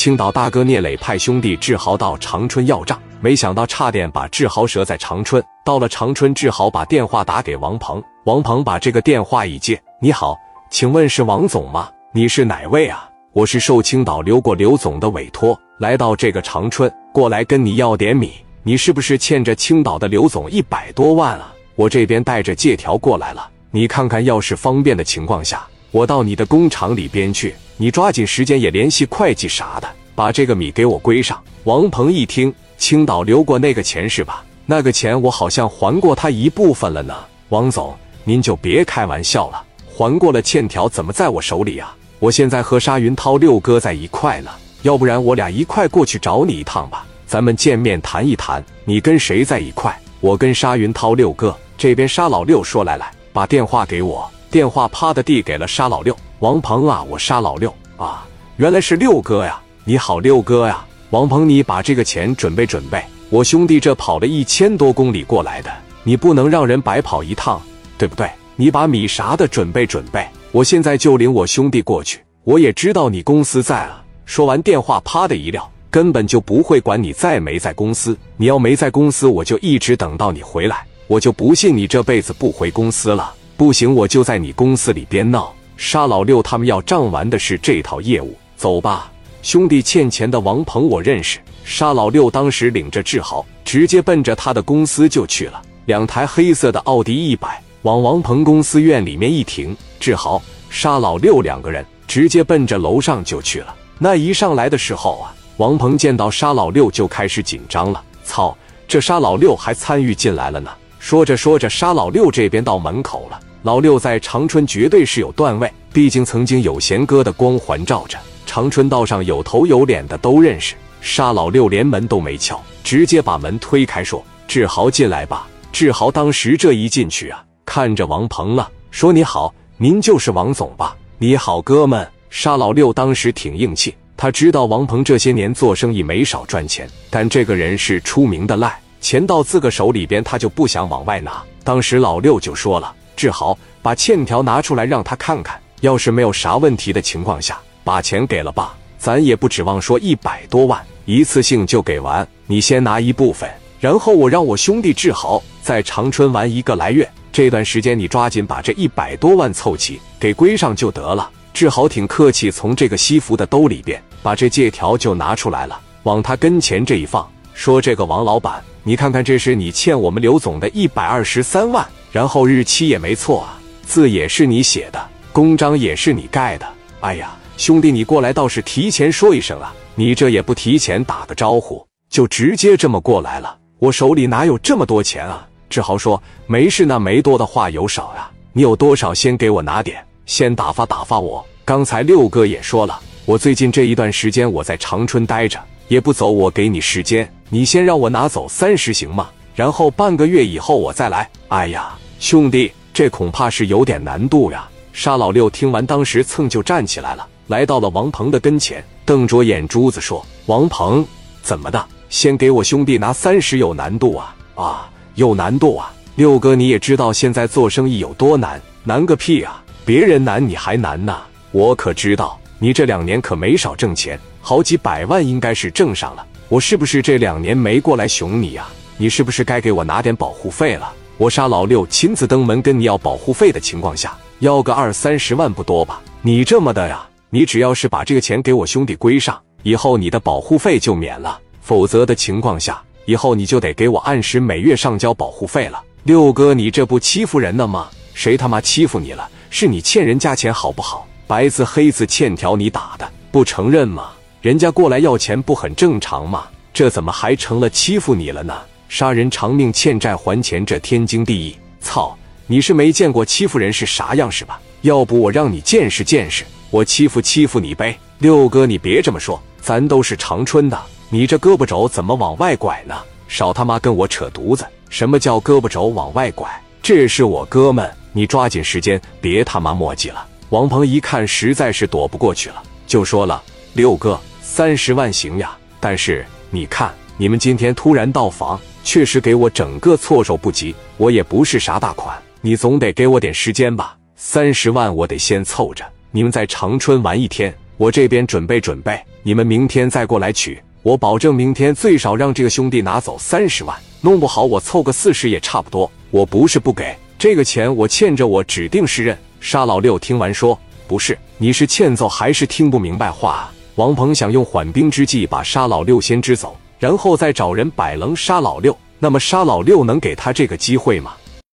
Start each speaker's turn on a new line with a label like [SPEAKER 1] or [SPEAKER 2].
[SPEAKER 1] 青岛大哥聂磊派兄弟志豪到长春要账，没想到差点把志豪折在长春。到了长春，志豪把电话打给王鹏，王鹏把这个电话一接：“你好，请问是王总吗？你是哪位啊？我是受青岛刘过刘总的委托，来到这个长春，过来跟你要点米。你是不是欠着青岛的刘总一百多万啊？我这边带着借条过来了，你看看，要是方便的情况下，我到你的工厂里边去。”你抓紧时间也联系会计啥的，把这个米给我归上。王鹏一听，青岛留过那个钱是吧？那个钱我好像还过他一部分了呢。王总，您就别开玩笑了，还过了欠条怎么在我手里啊？我现在和沙云涛六哥在一块呢，要不然我俩一块过去找你一趟吧，咱们见面谈一谈。你跟谁在一块？我跟沙云涛六哥。这边沙老六说：“来来，把电话给我。”电话啪的递给了沙老六。王鹏啊，我沙老六啊，原来是六哥呀！你好，六哥呀！王鹏，你把这个钱准备准备，我兄弟这跑了一千多公里过来的，你不能让人白跑一趟，对不对？你把米啥的准备准备，我现在就领我兄弟过去。我也知道你公司在啊。说完电话，啪的一撂，根本就不会管你在没在公司。你要没在公司，我就一直等到你回来，我就不信你这辈子不回公司了。不行，我就在你公司里边闹。沙老六他们要账完的是这套业务，走吧，兄弟欠钱的王鹏我认识。沙老六当时领着志豪，直接奔着他的公司就去了。两台黑色的奥迪一百往王鹏公司院里面一停，志豪、沙老六两个人直接奔着楼上就去了。那一上来的时候啊，王鹏见到沙老六就开始紧张了。操，这沙老六还参与进来了呢。说着说着，沙老六这边到门口了。老六在长春绝对是有段位，毕竟曾经有贤哥的光环照着，长春道上有头有脸的都认识。沙老六连门都没敲，直接把门推开，说：“志豪进来吧。”志豪当时这一进去啊，看着王鹏了，说：“你好，您就是王总吧？你好，哥们。”沙老六当时挺硬气，他知道王鹏这些年做生意没少赚钱，但这个人是出名的赖，钱到自个手里边他就不想往外拿。当时老六就说了。志豪，把欠条拿出来让他看看。要是没有啥问题的情况下，把钱给了吧。咱也不指望说一百多万一次性就给完。你先拿一部分，然后我让我兄弟志豪在长春玩一个来月。这段时间你抓紧把这一百多万凑齐，给归上就得了。志豪挺客气，从这个西服的兜里边把这借条就拿出来了，往他跟前这一放，说：“这个王老板，你看看，这是你欠我们刘总的一百二十三万。”然后日期也没错啊，字也是你写的，公章也是你盖的。哎呀，兄弟，你过来倒是提前说一声啊！你这也不提前打个招呼，就直接这么过来了。我手里哪有这么多钱啊？志豪说：“没事，那没多的话有少呀。你有多少先给我拿点，先打发打发我。刚才六哥也说了，我最近这一段时间我在长春待着，也不走。我给你时间，你先让我拿走三十行吗？然后半个月以后我再来。哎呀。”兄弟，这恐怕是有点难度呀！沙老六听完，当时蹭就站起来了，来到了王鹏的跟前，瞪着眼珠子说：“王鹏，怎么的？先给我兄弟拿三十有难度啊？啊，有难度啊！六哥，你也知道现在做生意有多难，难个屁啊！别人难你还难呢，我可知道你这两年可没少挣钱，好几百万应该是挣上了。我是不是这两年没过来熊你呀？你是不是该给我拿点保护费了？”我杀老六亲自登门跟你要保护费的情况下，要个二三十万不多吧？你这么的呀？你只要是把这个钱给我兄弟归上，以后你的保护费就免了。否则的情况下，以后你就得给我按时每月上交保护费了。六哥，你这不欺负人呢吗？谁他妈欺负你了？是你欠人家钱好不好？白字黑字欠条你打的，不承认吗？人家过来要钱不很正常吗？这怎么还成了欺负你了呢？杀人偿命，欠债还钱，这天经地义。操，你是没见过欺负人是啥样是吧？要不我让你见识见识，我欺负欺负你呗。六哥，你别这么说，咱都是长春的，你这胳膊肘怎么往外拐呢？少他妈跟我扯犊子！什么叫胳膊肘往外拐？这是我哥们，你抓紧时间，别他妈墨迹了。王鹏一看实在是躲不过去了，就说了：“六哥，三十万行呀，但是你看你们今天突然到访。”确实给我整个措手不及，我也不是啥大款，你总得给我点时间吧。三十万我得先凑着，你们在长春玩一天，我这边准备准备，你们明天再过来取。我保证明天最少让这个兄弟拿走三十万，弄不好我凑个四十也差不多。我不是不给这个钱，我欠着我指定是认。沙老六听完说：“不是，你是欠揍还是听不明白话？”王鹏想用缓兵之计把沙老六先支走，然后再找人摆棱沙老六。那么沙老六能给他这个机会吗？